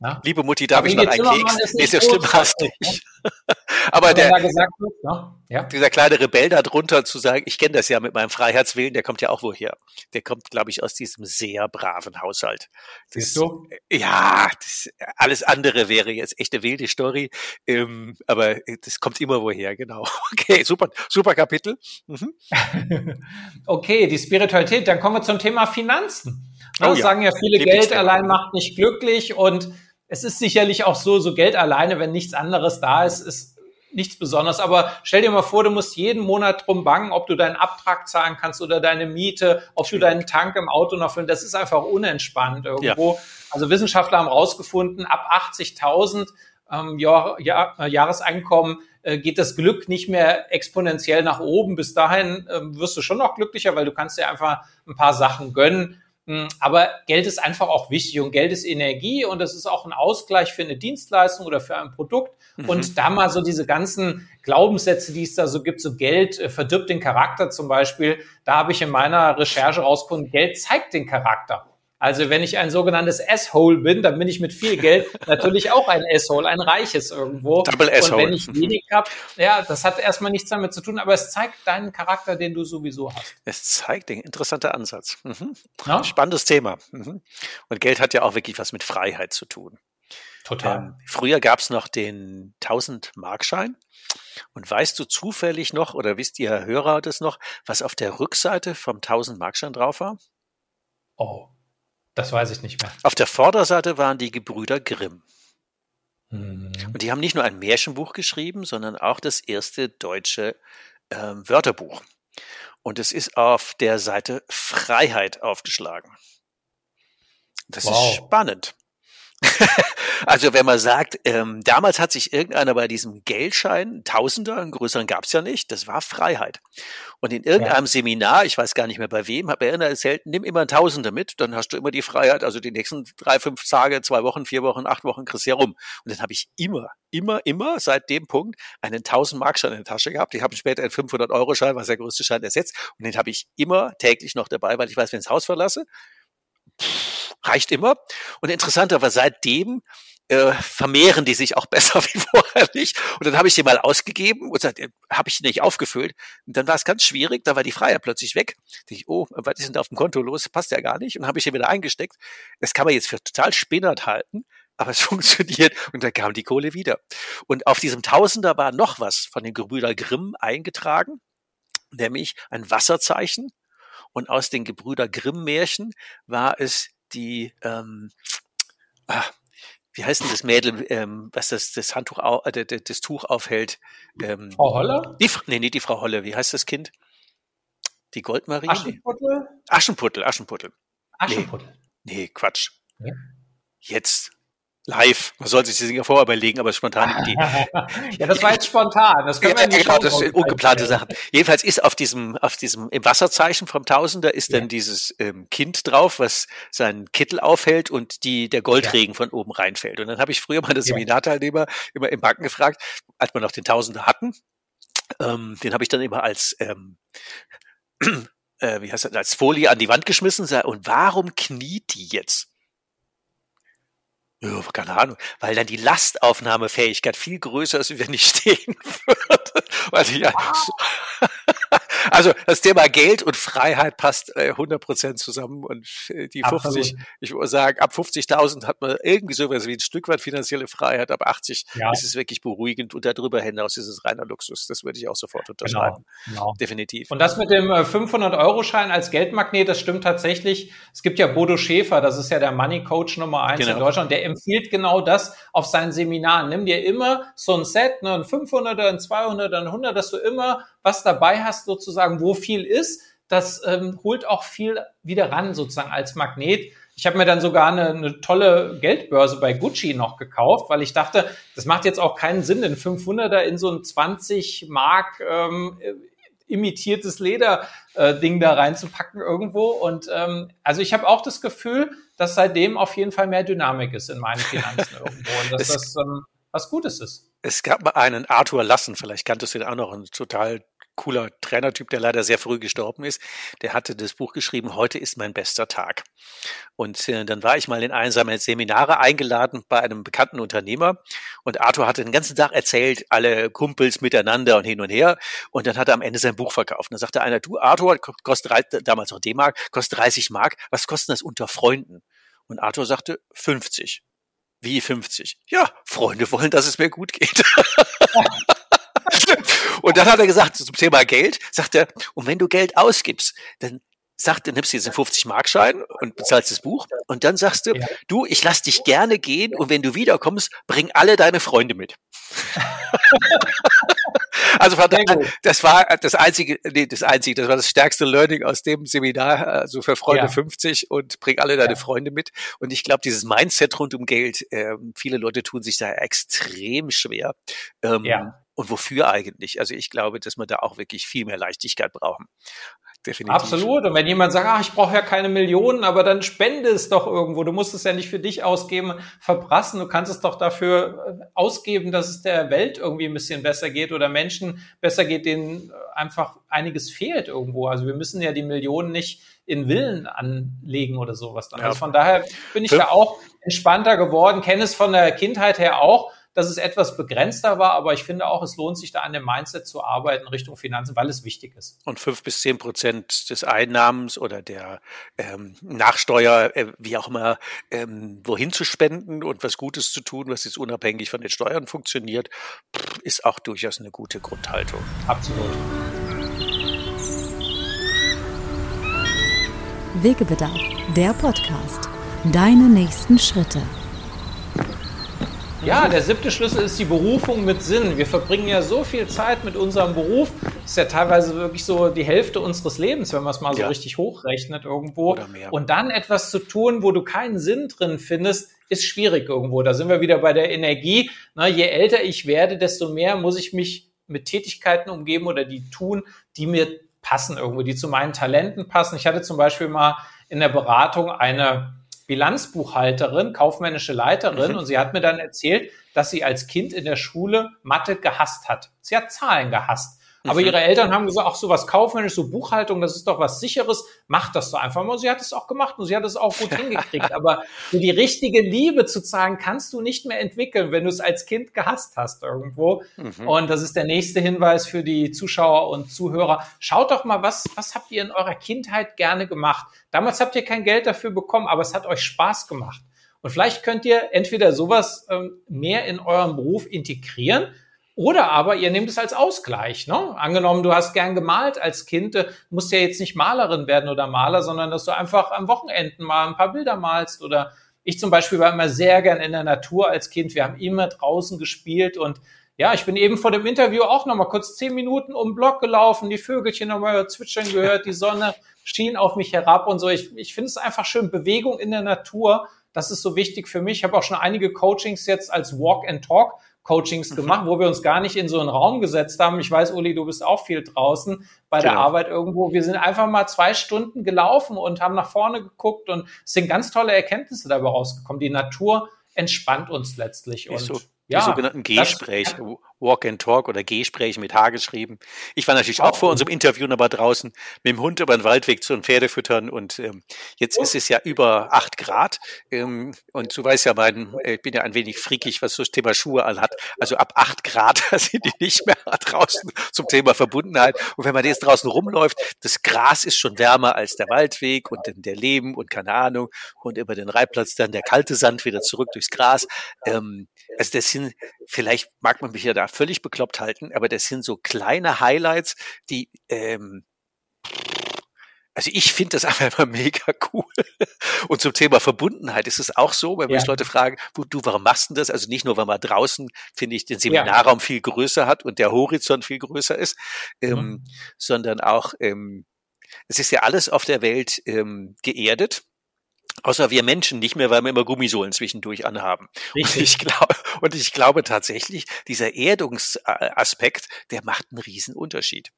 Ja. Liebe Mutti, darf Aber ich noch einen Keks? Nee, so schlimm hast nicht. [LAUGHS] Aber der, wird, ne? ja. dieser kleine Rebell da drunter zu sagen, ich kenne das ja mit meinem Freiheitswillen, der kommt ja auch woher. Der kommt, glaube ich, aus diesem sehr braven Haushalt. Das, du? Ja, das, alles andere wäre jetzt echte wilde Story, ähm, aber das kommt immer woher, genau. [LAUGHS] Okay, super, super Kapitel. Mhm. [LAUGHS] okay, die Spiritualität, dann kommen wir zum Thema Finanzen. Das oh, ja. sagen ja viele, Geld allein macht nicht glücklich und es ist sicherlich auch so, so Geld alleine, wenn nichts anderes da ist, ist nichts Besonderes. Aber stell dir mal vor, du musst jeden Monat drum bangen, ob du deinen Abtrag zahlen kannst oder deine Miete, ob du deinen Tank im Auto noch füllen. Das ist einfach unentspannt irgendwo. Ja. Also Wissenschaftler haben rausgefunden, ab 80.000 ähm, Jahr, Jahr, äh, Jahreseinkommen äh, geht das Glück nicht mehr exponentiell nach oben. Bis dahin äh, wirst du schon noch glücklicher, weil du kannst dir einfach ein paar Sachen gönnen. Hm, aber Geld ist einfach auch wichtig und Geld ist Energie und es ist auch ein Ausgleich für eine Dienstleistung oder für ein Produkt. Mhm. Und da mal so diese ganzen Glaubenssätze, die es da so gibt, so Geld äh, verdirbt den Charakter zum Beispiel, da habe ich in meiner Recherche rausgefunden, Geld zeigt den Charakter. Also wenn ich ein sogenanntes S-Hole bin, dann bin ich mit viel Geld [LAUGHS] natürlich auch ein S-Hole, ein reiches irgendwo. Double S-Hole. Und wenn ich wenig habe, ja, das hat erstmal nichts damit zu tun, aber es zeigt deinen Charakter, den du sowieso hast. Es zeigt den interessanter Ansatz. Mhm. Ja? Spannendes Thema. Mhm. Und Geld hat ja auch wirklich was mit Freiheit zu tun. Total. Ähm, früher gab es noch den 1000-Markschein. Und weißt du zufällig noch, oder wisst ihr Hörer das noch, was auf der Rückseite vom 1000-Markschein drauf war? Oh, das weiß ich nicht mehr. Auf der Vorderseite waren die Gebrüder Grimm. Mhm. Und die haben nicht nur ein Märchenbuch geschrieben, sondern auch das erste deutsche äh, Wörterbuch. Und es ist auf der Seite Freiheit aufgeschlagen. Das wow. ist spannend. Also wenn man sagt, ähm, damals hat sich irgendeiner bei diesem Geldschein, Tausender, einen größeren gab es ja nicht, das war Freiheit. Und in irgendeinem ja. Seminar, ich weiß gar nicht mehr bei wem, hat er erzählt, nimm immer einen Tausender mit, dann hast du immer die Freiheit, also die nächsten drei, fünf Tage, zwei Wochen, vier Wochen, acht Wochen kriegst du ja rum. Und dann habe ich immer, immer, immer seit dem Punkt einen 1000 Markschein in der Tasche gehabt. Ich habe später einen 500 Euro Schein, was der größte Schein ersetzt. Und den habe ich immer täglich noch dabei, weil ich weiß, wenn ich das Haus verlasse, pff, reicht immer. Und interessanterweise seitdem äh, vermehren die sich auch [LAUGHS] besser wie vorher nicht. Und dann habe ich sie mal ausgegeben und äh, habe ich nicht aufgefüllt. Und dann war es ganz schwierig, da war die Freiheit plötzlich weg. Da ich, oh, was ist denn da auf dem Konto los? Passt ja gar nicht. Und habe ich sie wieder eingesteckt. Das kann man jetzt für total spinnert halten. Aber es [LAUGHS] funktioniert und dann kam die Kohle wieder. Und auf diesem Tausender war noch was von den Gebrüder Grimm eingetragen. nämlich ein Wasserzeichen. Und aus den Gebrüder Grimm-Märchen war es die, ähm, ah, wie heißt denn das Mädel, ähm, was das, das Handtuch, äh, das, das Tuch aufhält? Ähm, Frau Holle? Die, nee, nicht die Frau Holle. Wie heißt das Kind? Die Goldmarie? Aschenputtel? Aschenputtel, Aschenputtel. Aschenputtel. Nee, nee Quatsch. Ja? Jetzt live. Man sollte sich die Dinge vorher überlegen, aber spontan Idee. [LAUGHS] ja, das war jetzt spontan. Das können ja, wir ja, genau, das sind ungeplante Sachen. Jedenfalls ist auf diesem, auf diesem, im Wasserzeichen vom Tausender ist ja. dann dieses ähm, Kind drauf, was seinen Kittel aufhält und die, der Goldregen ja. von oben reinfällt. Und dann habe ich früher meine Seminarteilnehmer immer im Banken gefragt, als wir noch den Tausender hatten, ähm, den habe ich dann immer als ähm, [CLEARS THROAT] äh, wie heißt das, als Folie an die Wand geschmissen. Und warum kniet die jetzt? Ja, keine Ahnung, weil dann die Lastaufnahmefähigkeit viel größer ist, wenn ich [LAUGHS] stehen würde. Weil ich ja, also das Thema Geld und Freiheit passt äh, 100% zusammen und äh, die 50, Absolut. ich würde sagen, ab 50.000 hat man irgendwie sowas wie ein Stück weit finanzielle Freiheit, ab 80 ja. ist es wirklich beruhigend und darüber hinaus ist es reiner Luxus. Das würde ich auch sofort unterschreiben. Genau, genau. Definitiv. Und das mit dem 500-Euro-Schein äh, als Geldmagnet, das stimmt tatsächlich. Es gibt ja Bodo Schäfer, das ist ja der Money Coach Nummer eins genau. in Deutschland, der empfiehlt genau das auf seinen Seminaren. Nimm dir immer so ein Set, ne, ein 500er, ein 200er, ein 100, dass du immer was dabei hast, sozusagen, wo viel ist, das ähm, holt auch viel wieder ran, sozusagen als Magnet. Ich habe mir dann sogar eine, eine tolle Geldbörse bei Gucci noch gekauft, weil ich dachte, das macht jetzt auch keinen Sinn, den 500er in so ein 20 Mark ähm, imitiertes Leder-Ding äh, da reinzupacken irgendwo. Und ähm, also ich habe auch das Gefühl, dass seitdem auf jeden Fall mehr Dynamik ist in meinen Finanzen [LAUGHS] irgendwo und dass das ähm, was Gutes ist. Es gab mal einen Arthur Lassen, vielleicht kanntest du den auch noch, ein total cooler Trainertyp, der leider sehr früh gestorben ist, der hatte das Buch geschrieben, heute ist mein bester Tag. Und äh, dann war ich mal in einsame Seminare eingeladen bei einem bekannten Unternehmer und Arthur hatte den ganzen Tag erzählt, alle Kumpels miteinander und hin und her und dann hat er am Ende sein Buch verkauft. Und dann sagte einer, du Arthur, kostet damals noch D-Mark, kostet 30 Mark, was kostet das unter Freunden? Und Arthur sagte 50. Wie 50? Ja, Freunde wollen, dass es mir gut geht. [LAUGHS] [LAUGHS] Und dann hat er gesagt, zum Thema Geld, sagt er, und wenn du Geld ausgibst, dann sagt, dann nimmst du jetzt einen 50-Mark-Schein und bezahlst das Buch und dann sagst du, ja. du, ich lass dich gerne gehen und wenn du wiederkommst, bring alle deine Freunde mit. [LAUGHS] also von daher, das war das einzige, nee, das einzige, das war das stärkste Learning aus dem Seminar, also für Freunde ja. 50 und bring alle deine ja. Freunde mit. Und ich glaube, dieses Mindset rund um Geld, äh, viele Leute tun sich da extrem schwer. Ähm, ja und wofür eigentlich? Also ich glaube, dass wir da auch wirklich viel mehr Leichtigkeit brauchen. Definitiv. Absolut. Und wenn jemand sagt, ach, ich brauche ja keine Millionen, aber dann spende es doch irgendwo. Du musst es ja nicht für dich ausgeben, verbrassen. Du kannst es doch dafür äh, ausgeben, dass es der Welt irgendwie ein bisschen besser geht oder Menschen besser geht, denen einfach einiges fehlt irgendwo. Also wir müssen ja die Millionen nicht in Willen anlegen oder sowas dann. Ja. Also von daher bin ich da auch entspannter geworden, kenne es von der Kindheit her auch dass es etwas begrenzter war, aber ich finde auch, es lohnt sich da an dem Mindset zu arbeiten Richtung Finanzen, weil es wichtig ist. Und fünf bis zehn Prozent des Einnahmens oder der ähm, Nachsteuer, äh, wie auch immer, ähm, wohin zu spenden und was Gutes zu tun, was jetzt unabhängig von den Steuern funktioniert, ist auch durchaus eine gute Grundhaltung. Absolut. Wegebedarf, der Podcast. Deine nächsten Schritte. Ja, der siebte Schlüssel ist die Berufung mit Sinn. Wir verbringen ja so viel Zeit mit unserem Beruf. Das ist ja teilweise wirklich so die Hälfte unseres Lebens, wenn man es mal so ja. richtig hochrechnet irgendwo. Oder mehr. Und dann etwas zu tun, wo du keinen Sinn drin findest, ist schwierig irgendwo. Da sind wir wieder bei der Energie. Na, je älter ich werde, desto mehr muss ich mich mit Tätigkeiten umgeben oder die tun, die mir passen irgendwo, die zu meinen Talenten passen. Ich hatte zum Beispiel mal in der Beratung eine Bilanzbuchhalterin, kaufmännische Leiterin mhm. und sie hat mir dann erzählt, dass sie als Kind in der Schule Mathe gehasst hat. Sie hat Zahlen gehasst. Aber mhm. ihre Eltern haben gesagt, ach so was kaufmännisch, so Buchhaltung, das ist doch was sicheres, mach das doch einfach mal. Sie hat es auch gemacht und sie hat es auch gut [LAUGHS] hingekriegt. Aber die richtige Liebe zu zahlen kannst du nicht mehr entwickeln, wenn du es als Kind gehasst hast irgendwo. Mhm. Und das ist der nächste Hinweis für die Zuschauer und Zuhörer. Schaut doch mal, was, was habt ihr in eurer Kindheit gerne gemacht? Damals habt ihr kein Geld dafür bekommen, aber es hat euch Spaß gemacht. Und vielleicht könnt ihr entweder sowas ähm, mehr in eurem Beruf integrieren Oder aber ihr nehmt es als Ausgleich. Ne? Angenommen, du hast gern gemalt als Kind, du musst ja jetzt nicht Malerin werden oder Maler, sondern dass du einfach am Wochenenden mal ein paar Bilder malst. Oder ich zum Beispiel war immer sehr gern in der Natur als Kind. Wir haben immer draußen gespielt und ja, ich bin eben vor dem Interview auch noch mal kurz zehn Minuten um den Block gelaufen, die Vögelchen noch mal zwitschern gehört, die Sonne schien auf mich herab und so. Ich, ich finde es einfach schön, Bewegung in der Natur. Das ist so wichtig für mich. Ich habe auch schon einige Coachings jetzt als Walk and Talk Coachings mhm. gemacht, wo wir uns gar nicht in so einen Raum gesetzt haben. Ich weiß, Uli, du bist auch viel draußen bei der genau. Arbeit irgendwo. Wir sind einfach mal zwei Stunden gelaufen und haben nach vorne geguckt und es sind ganz tolle Erkenntnisse dabei rausgekommen. Die Natur entspannt uns letztlich. Und so, die ja, sogenannten Gespräche, Walk and Talk oder Gespräche mit H geschrieben. Ich war natürlich auch, vor unserem Interview noch mal draußen mit dem Hund über den Waldweg zu den Pferde füttern und ähm, jetzt oh. ist es ja über acht Grad ähm, und du weißt ja, mein, äh, ich bin ja ein wenig freakig, was so das Thema Schuhe all hat. Also ab acht Grad [LAUGHS] sind die nicht mehr draußen zum Thema Verbundenheit. Und wenn man jetzt draußen rumläuft, das Gras ist schon wärmer als der Waldweg und dann der Leben und keine Ahnung und über den Reitplatz dann der kalte Sand wieder zurück durchs Gras. Ähm, also das sind, vielleicht mag man mich ja da völlig bekloppt halten, aber das sind so kleine Highlights, die ähm, also ich finde das [LAUGHS] einfach immer mega cool. Und zum Thema Verbundenheit ist es auch so, wenn ja. mich Leute fragen, du, warum machst du das? Also nicht nur, weil man draußen, finde ich, den Seminarraum ja. viel größer hat und der Horizont viel größer ist, ähm, mhm. sondern auch, ähm, es ist ja alles auf der Welt ähm, geerdet. Außer wir Menschen nicht mehr, weil wir immer Gummisohlen zwischendurch anhaben. Und ich, glaube, und ich glaube tatsächlich, dieser Erdungsaspekt, der macht einen riesen Unterschied.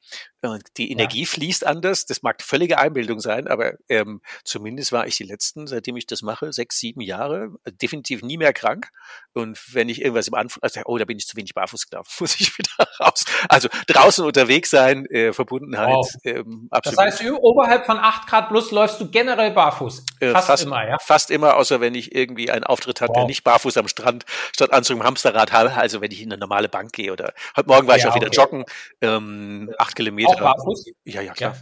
Die Energie ja. fließt anders. Das mag völlige Einbildung sein, aber ähm, zumindest war ich die letzten, seitdem ich das mache, sechs, sieben Jahre, definitiv nie mehr krank. Und wenn ich irgendwas im Anfang, also, oh, da bin ich zu wenig barfuß gelaufen, [LAUGHS] muss ich wieder raus. Also draußen unterwegs sein, äh, Verbundenheit, wow. ähm, absolut. Das heißt, oberhalb von acht Grad plus läufst du generell barfuß. Äh, fast, fast immer, ja? Fast immer, außer wenn ich irgendwie einen Auftritt hatte, wow. der nicht barfuß am Strand statt Anzug im Hamsterrad habe, also wenn ich in eine normale Bank gehe oder heute Morgen war ja, ich auch okay. wieder joggen, ähm, acht Kilometer auch barfuß? Ja, ja, klar. Ja.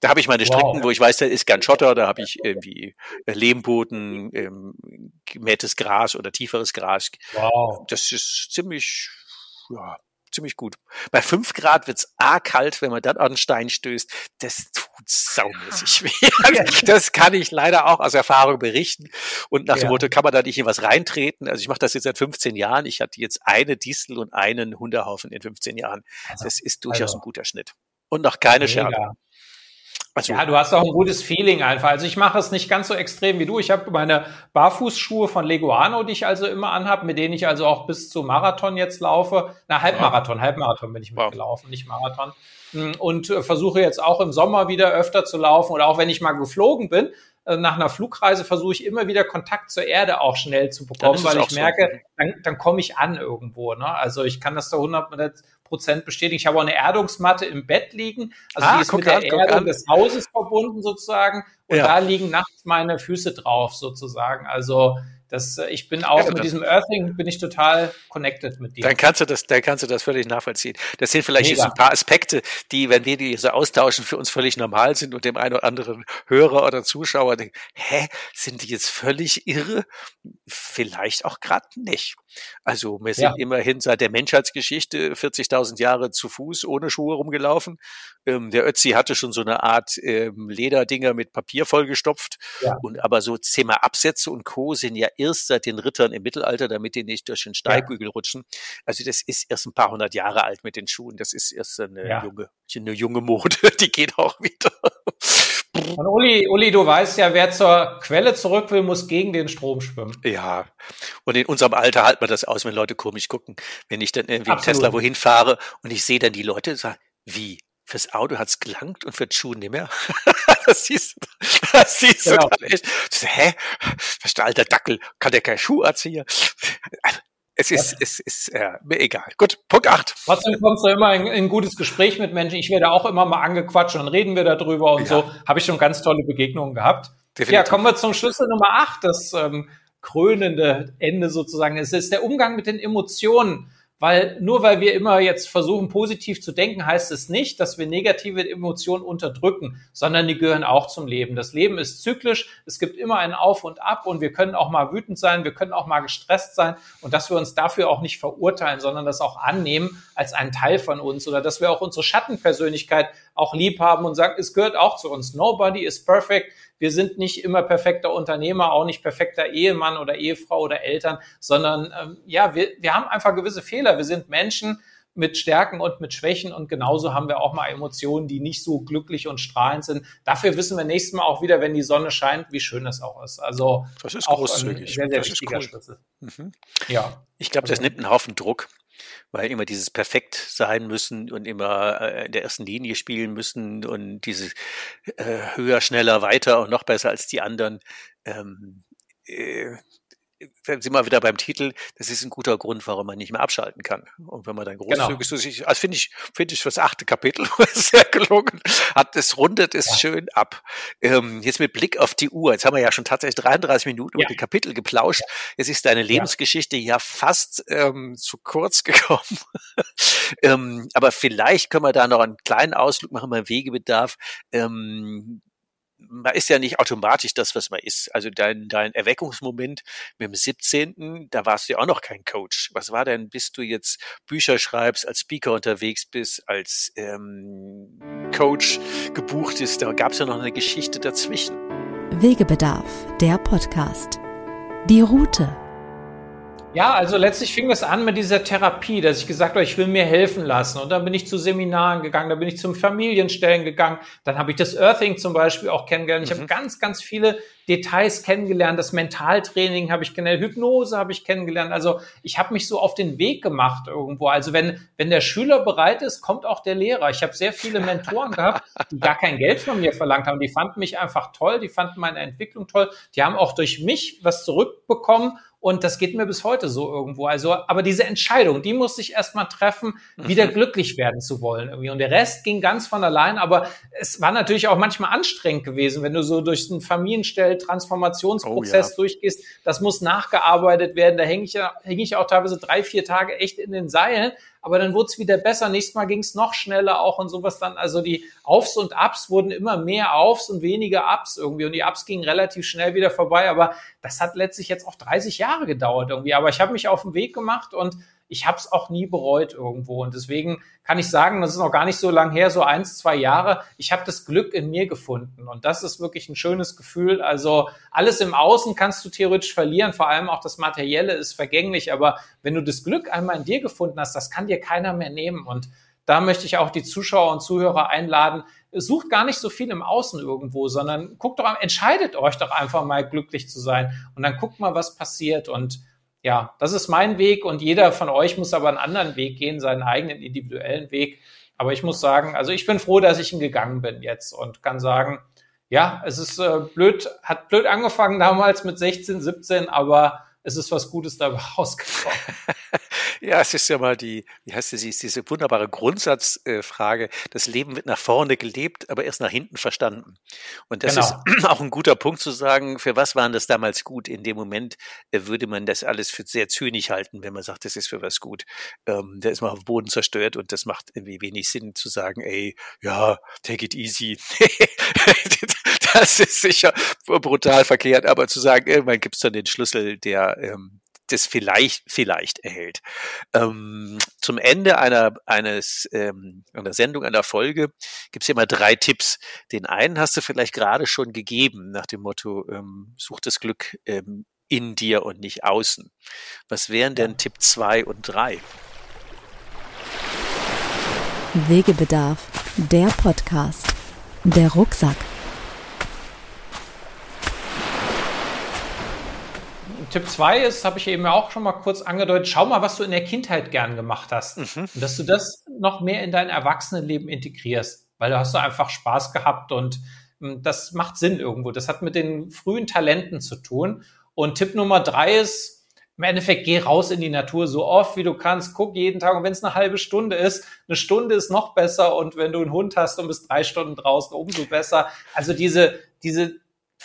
Da habe ich meine Strecken, wow. wo ich weiß, da ist gern Schotter, da habe ich irgendwie äh, Lehmboden, ähm, gemähtes Gras oder tieferes Gras. Wow. Das ist ziemlich, ja, ziemlich gut. Bei fünf Grad wird's a kalt, wenn man dann an den Stein stößt. Das tut saumäßig weh. [LAUGHS] das kann ich leider auch aus Erfahrung berichten. Und nach ja. dem Motto, kann man da nicht in was reintreten? Also ich mache das jetzt seit 15 Jahren. Ich hatte jetzt eine Distel und einen Hundehaufen in 15 Jahren. Also, das ist durchaus also. ein guter Schnitt. Und noch keine Mega. Also, ja, du hast auch ein gutes Feeling einfach. Also ich mache es nicht ganz so extrem wie du. Ich habe meine Barfußschuhe von Leguano, die ich also immer anhabe, mit denen ich also auch bis zum Marathon jetzt laufe. Na, Halbmarathon, Halbmarathon bin ich mitgelaufen, nicht Marathon. Hm, und äh, versuche jetzt auch im Sommer wieder öfter zu laufen oder auch wenn ich mal geflogen bin, äh, nach einer Flugreise versuche ich immer wieder Kontakt zur Erde auch schnell zu bekommen, weil ich merke, so. dann, dann komme ich an irgendwo. Ne? Also ich kann das da 100 Prozent bestätigen. Ich habe auch eine Erdungsmatte im Bett liegen. Also ah, die ist mit der Erdung des Hauses verbunden sozusagen. Und ja. da liegen nachts meine Füße drauf sozusagen. Also das, äh, ich bin auch ja, mit diesem Earthing bin ich total connected mit dir. Dann kannst du das, dann kannst du das völlig nachvollziehen. Das sind vielleicht jetzt ein paar Aspekte, die, wenn wir die so austauschen, für uns völlig normal sind und dem einen oder anderen Hörer oder Zuschauer denken, hä, sind die jetzt völlig irre? Vielleicht auch gerade nicht. Also wir sind ja. immerhin seit der Menschheitsgeschichte 40.000 Jahre zu Fuß ohne Schuhe rumgelaufen. Ähm, der Ötzi hatte schon so eine Art ähm, Lederdinger mit Papier vollgestopft. Ja. Und aber so Thema Absätze und Co. sind ja erst seit den Rittern im Mittelalter, damit die nicht durch den Steigbügel ja. rutschen. Also das ist erst ein paar hundert Jahre alt mit den Schuhen. Das ist erst eine ja. junge, eine junge Mode. [LAUGHS] Die geht auch wieder. Und Uli, Uli, du weißt ja, wer zur Quelle zurück will, muss gegen den Strom schwimmen. Ja. Und in unserem Alter halten wir das aus, wenn Leute komisch gucken. Wenn ich dann irgendwie im Tesla wohin fahre und ich sehe dann die Leute sagen, wie? Fürs Auto hat's gelangt und für Schuhe nicht mehr. [LAUGHS] das siehst du, das siehst genau. du dann echt. Hä? Was ist der alte Dackel? Kann der keinen Schuh erziehen? Es ist, ja. es ist äh, mir egal. Gut, Punkt 8. Trotzdem kommst du immer in, in ein gutes Gespräch mit Menschen. Ich werde auch immer mal angequatscht und reden wir darüber und ja. so. Habe ich schon ganz tolle Begegnungen gehabt. Definitiv. Ja, kommen wir zum Schlüssel Nummer 8, das ähm, krönende Ende sozusagen. Es ist der Umgang mit den Emotionen. Weil nur weil wir immer jetzt versuchen, positiv zu denken, heißt es nicht, dass wir negative Emotionen unterdrücken, sondern die gehören auch zum Leben. Das Leben ist zyklisch, es gibt immer ein Auf und Ab und wir können auch mal wütend sein, wir können auch mal gestresst sein und dass wir uns dafür auch nicht verurteilen, sondern das auch annehmen als einen Teil von uns oder dass wir auch unsere Schattenpersönlichkeit auch lieb haben und sagen, es gehört auch zu uns. Nobody is perfect. Wir sind nicht immer perfekter Unternehmer, auch nicht perfekter Ehemann oder Ehefrau oder Eltern, sondern ähm, ja, wir, wir haben einfach gewisse Fehler. Wir sind Menschen mit Stärken und mit Schwächen und genauso haben wir auch mal Emotionen, die nicht so glücklich und strahlend sind. Dafür wissen wir nächstes Mal auch wieder, wenn die Sonne scheint, wie schön das auch ist. Also das ist auch großzügig. Ein sehr, sehr das wichtiger cool. Schlüssel. Mhm. Ja. Ich glaube, das nimmt einen Haufen Druck, weil immer dieses perfekt sein müssen und immer äh, in der ersten Linie spielen müssen und dieses äh, höher, schneller, weiter und noch besser als die anderen. Ähm, äh, sind wir wieder beim Titel. Das ist ein guter Grund, warum man nicht mehr abschalten kann. Und wenn man dann Genau. großzügig so sich, also finde ich, finde ich das achte Kapitel [LAUGHS] sehr gelungen. Hat es rundet es Ja. schön ab. Ähm, jetzt mit Blick auf die Uhr. Jetzt haben wir ja schon tatsächlich 33 Minuten Ja. über die Kapitel geplauscht. Jetzt ist deine Lebensgeschichte ja fast ähm, zu kurz [LAUGHS] gekommen. ähm, aber vielleicht können wir da noch einen kleinen Ausflug machen beim Wegebedarf. Ähm, man ist ja nicht automatisch das, was man ist. Also dein, dein Erweckungsmoment mit dem 17., da warst du ja auch noch kein Coach. Was war denn, bis du jetzt Bücher schreibst, als Speaker unterwegs bist, als ähm, Coach gebucht ist? Da gab es ja noch eine Geschichte dazwischen. Wegebedarf, der Podcast. Die Route. Ja, also letztlich fing es an mit dieser Therapie, dass ich gesagt habe, ich will mir helfen lassen. Und dann bin ich zu Seminaren gegangen, dann bin ich zum Familienstellen gegangen. Dann habe ich das Earthing zum Beispiel auch kennengelernt. Ich Mhm. habe ganz, ganz viele Details kennengelernt. Das Mentaltraining habe ich kennengelernt, Hypnose habe ich kennengelernt. Also ich habe mich so auf den Weg gemacht irgendwo. Also wenn, wenn der Schüler bereit ist, kommt auch der Lehrer. Ich habe sehr viele Mentoren gehabt, die gar kein Geld von mir verlangt haben. Die fanden mich einfach toll, die fanden meine Entwicklung toll. Die haben auch durch mich was zurückbekommen. Und das geht mir bis heute so irgendwo. Also, aber diese Entscheidung, die musste ich erstmal treffen, wieder glücklich werden zu wollen irgendwie. Und der Rest ging ganz von allein. Aber es war natürlich auch manchmal anstrengend gewesen, wenn du so durch einen Familienstell-Transformationsprozess Oh ja. durchgehst. Das muss nachgearbeitet werden. Da hänge ich, ja- hänge ich auch teilweise drei, vier Tage echt in den Seilen. Aber dann wurde es wieder besser. Nächstes Mal ging es noch schneller auch und sowas dann. Also die Aufs und Ups wurden immer mehr Aufs und weniger Ups irgendwie. Und die Ups gingen relativ schnell wieder vorbei. Aber das hat letztlich jetzt auch 30 Jahre gedauert irgendwie. Aber ich habe mich auf den Weg gemacht und ich habe es auch nie bereut irgendwo. Und deswegen kann ich sagen, das ist noch gar nicht so lang her, so eins, zwei Jahre. Ich habe das Glück in mir gefunden. Und das ist wirklich ein schönes Gefühl. Also alles im Außen kannst du theoretisch verlieren. Vor allem auch das Materielle ist vergänglich. Aber wenn du das Glück einmal in dir gefunden hast, das kann dir keiner mehr nehmen. Und da möchte ich auch die Zuschauer und Zuhörer einladen. Sucht gar nicht so viel im Außen irgendwo, sondern guckt doch, entscheidet euch doch einfach mal glücklich zu sein. Und dann guckt mal, was passiert. Und ja, das ist mein Weg und jeder von euch muss aber einen anderen Weg gehen, seinen eigenen individuellen Weg. Aber ich muss sagen, also ich bin froh, dass ich ihn gegangen bin jetzt und kann sagen, ja, es ist äh, blöd, hat blöd angefangen damals mit 16, 17, aber es ist was Gutes dabei [LAUGHS] rausgekommen. [LAUGHS] Ja, es ist ja mal die, wie heißt es, diese wunderbare Grundsatzfrage. Das Leben wird nach vorne gelebt, aber erst nach hinten verstanden. Und das Genau. ist [CLEARS THROAT] auch ein guter Punkt zu sagen, für was waren das damals gut? In dem Moment äh, würde man das alles für sehr zynisch halten, wenn man sagt, das ist für was gut. Ähm, da ist man auf dem Boden zerstört und das macht irgendwie wenig Sinn zu sagen, ey, ja, take it easy. [LAUGHS] [LAUGHS] das ist sicher brutal verkehrt, aber zu sagen, irgendwann gibt es dann den Schlüssel, der ähm, das vielleicht, vielleicht erhält. Ähm, zum Ende einer, eines, ähm, einer Sendung, einer Folge gibt es immer drei Tipps. Den einen hast du vielleicht gerade schon gegeben, nach dem Motto, ähm, such das Glück ähm, in dir und nicht außen. Was wären denn Tipp zwei und drei? Wegebedarf, der Podcast. Der Rucksack. Tipp zwei ist, habe ich eben auch schon mal kurz angedeutet, schau mal, was du in der Kindheit gern gemacht hast. Und dass du das noch mehr in dein Erwachsenenleben integrierst, weil da hast du einfach Spaß gehabt und mh, das macht Sinn irgendwo. Das hat mit den frühen Talenten zu tun. Und Tipp Nummer drei ist, im Endeffekt geh raus in die Natur so oft wie du kannst, guck jeden Tag und wenn es eine halbe Stunde ist, eine Stunde ist noch besser und wenn du einen Hund hast und bist drei Stunden draußen, umso besser. Also diese, diese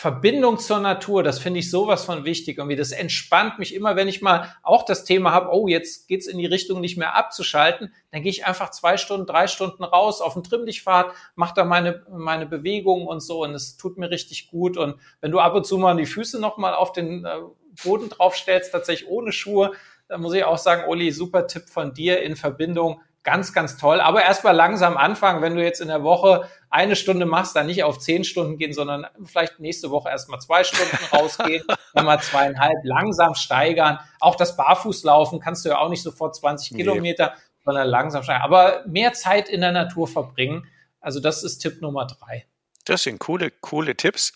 Verbindung zur Natur, das finde ich sowas von wichtig. Irgendwie das entspannt mich immer, wenn ich mal auch das Thema habe, oh, jetzt geht's in die Richtung nicht mehr abzuschalten, dann gehe ich einfach zwei Stunden, drei Stunden raus auf den Trimmlichtfahrt, mache da meine, meine Bewegungen und so und es tut mir richtig gut. Und wenn du ab und zu mal die Füße nochmal auf den äh, Boden draufstellst, tatsächlich ohne Schuhe, dann muss ich auch sagen, Uli, super Tipp von dir in Verbindung ganz, ganz toll. Aber erstmal langsam anfangen, wenn du jetzt in der Woche eine Stunde machst, dann nicht auf zehn Stunden gehen, sondern vielleicht nächste Woche erstmal zwei Stunden [LAUGHS] rausgehen, dann mal zweieinhalb, langsam steigern. Auch das Barfußlaufen kannst du ja auch nicht sofort 20 nee. Kilometer, sondern langsam steigern. Aber mehr Zeit in der Natur verbringen. Also das ist Tipp Nummer drei. Das sind coole, coole Tipps.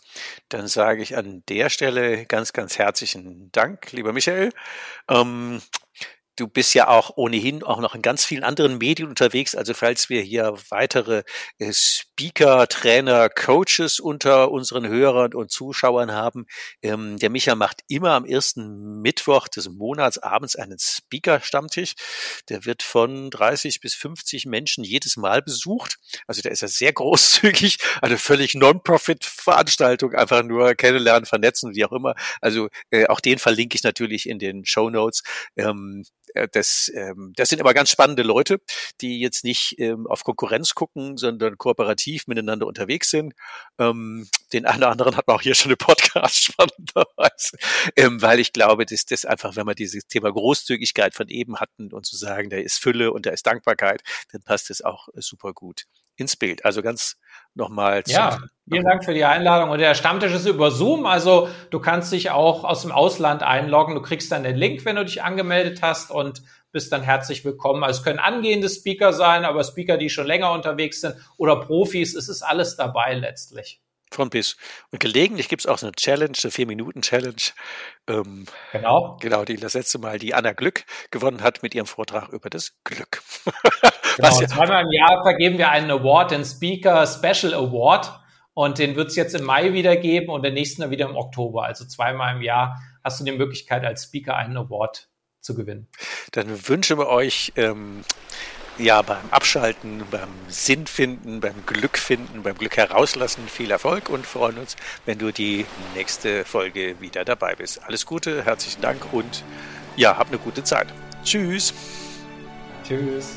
Dann sage ich an der Stelle ganz, ganz herzlichen Dank, lieber Michael. Ähm, du bist ja auch ohnehin auch noch in ganz vielen anderen Medien unterwegs. Also falls wir hier weitere äh, Speaker, Trainer, Coaches unter unseren Hörern und Zuschauern haben, ähm, der Micha macht immer am ersten Mittwoch des Monats abends einen Speaker-Stammtisch. Der wird von 30 bis 50 Menschen jedes Mal besucht. Also da ist er sehr [LAUGHS] großzügig. Eine völlig Non-Profit-Veranstaltung, einfach nur kennenlernen, vernetzen, wie auch immer. Also äh, auch den verlinke ich natürlich in den Show Notes. Ähm, äh, das, ähm, das sind aber ganz spannende Leute, die jetzt nicht ähm, auf Konkurrenz gucken, sondern kooperativ miteinander unterwegs sind. Ähm, den einen oder anderen hat man auch hier schon im Podcast [LAUGHS] spannenderweise, ähm, weil ich glaube, dass das einfach, wenn wir dieses Thema Großzügigkeit von eben hatten und zu sagen, da ist Fülle und da ist Dankbarkeit, dann passt es auch äh, super gut ins Bild. Also ganz nochmal. Ja, vielen Dank für die Einladung. Und der Stammtisch ist über Zoom, also du kannst dich auch aus dem Ausland einloggen. Du kriegst dann den Link, wenn du dich angemeldet hast und bist dann herzlich willkommen. Also es können angehende Speaker sein, aber Speaker, die schon länger unterwegs sind oder Profis, es ist alles dabei letztlich. Von bis. Und gelegentlich gibt es auch so eine Challenge, eine Vier-Minuten-Challenge. Ähm, genau. Genau, die das letzte Mal die Anna Glück gewonnen hat mit ihrem Vortrag über das Glück. [LAUGHS] genau, ja zweimal im Jahr vergeben wir einen Award, den Speaker Special Award. Und den wird es jetzt im Mai wieder geben und den nächsten dann wieder im Oktober. Also zweimal im Jahr hast du die Möglichkeit, als Speaker einen Award zu gewinnen. Dann wünschen wir euch ähm, ja beim Abschalten, beim Sinn finden, beim Glück finden, beim Glück herauslassen viel Erfolg und freuen uns, wenn du die nächste Folge wieder dabei bist. Alles Gute, herzlichen Dank und ja, hab eine gute Zeit. Tschüss. Tschüss.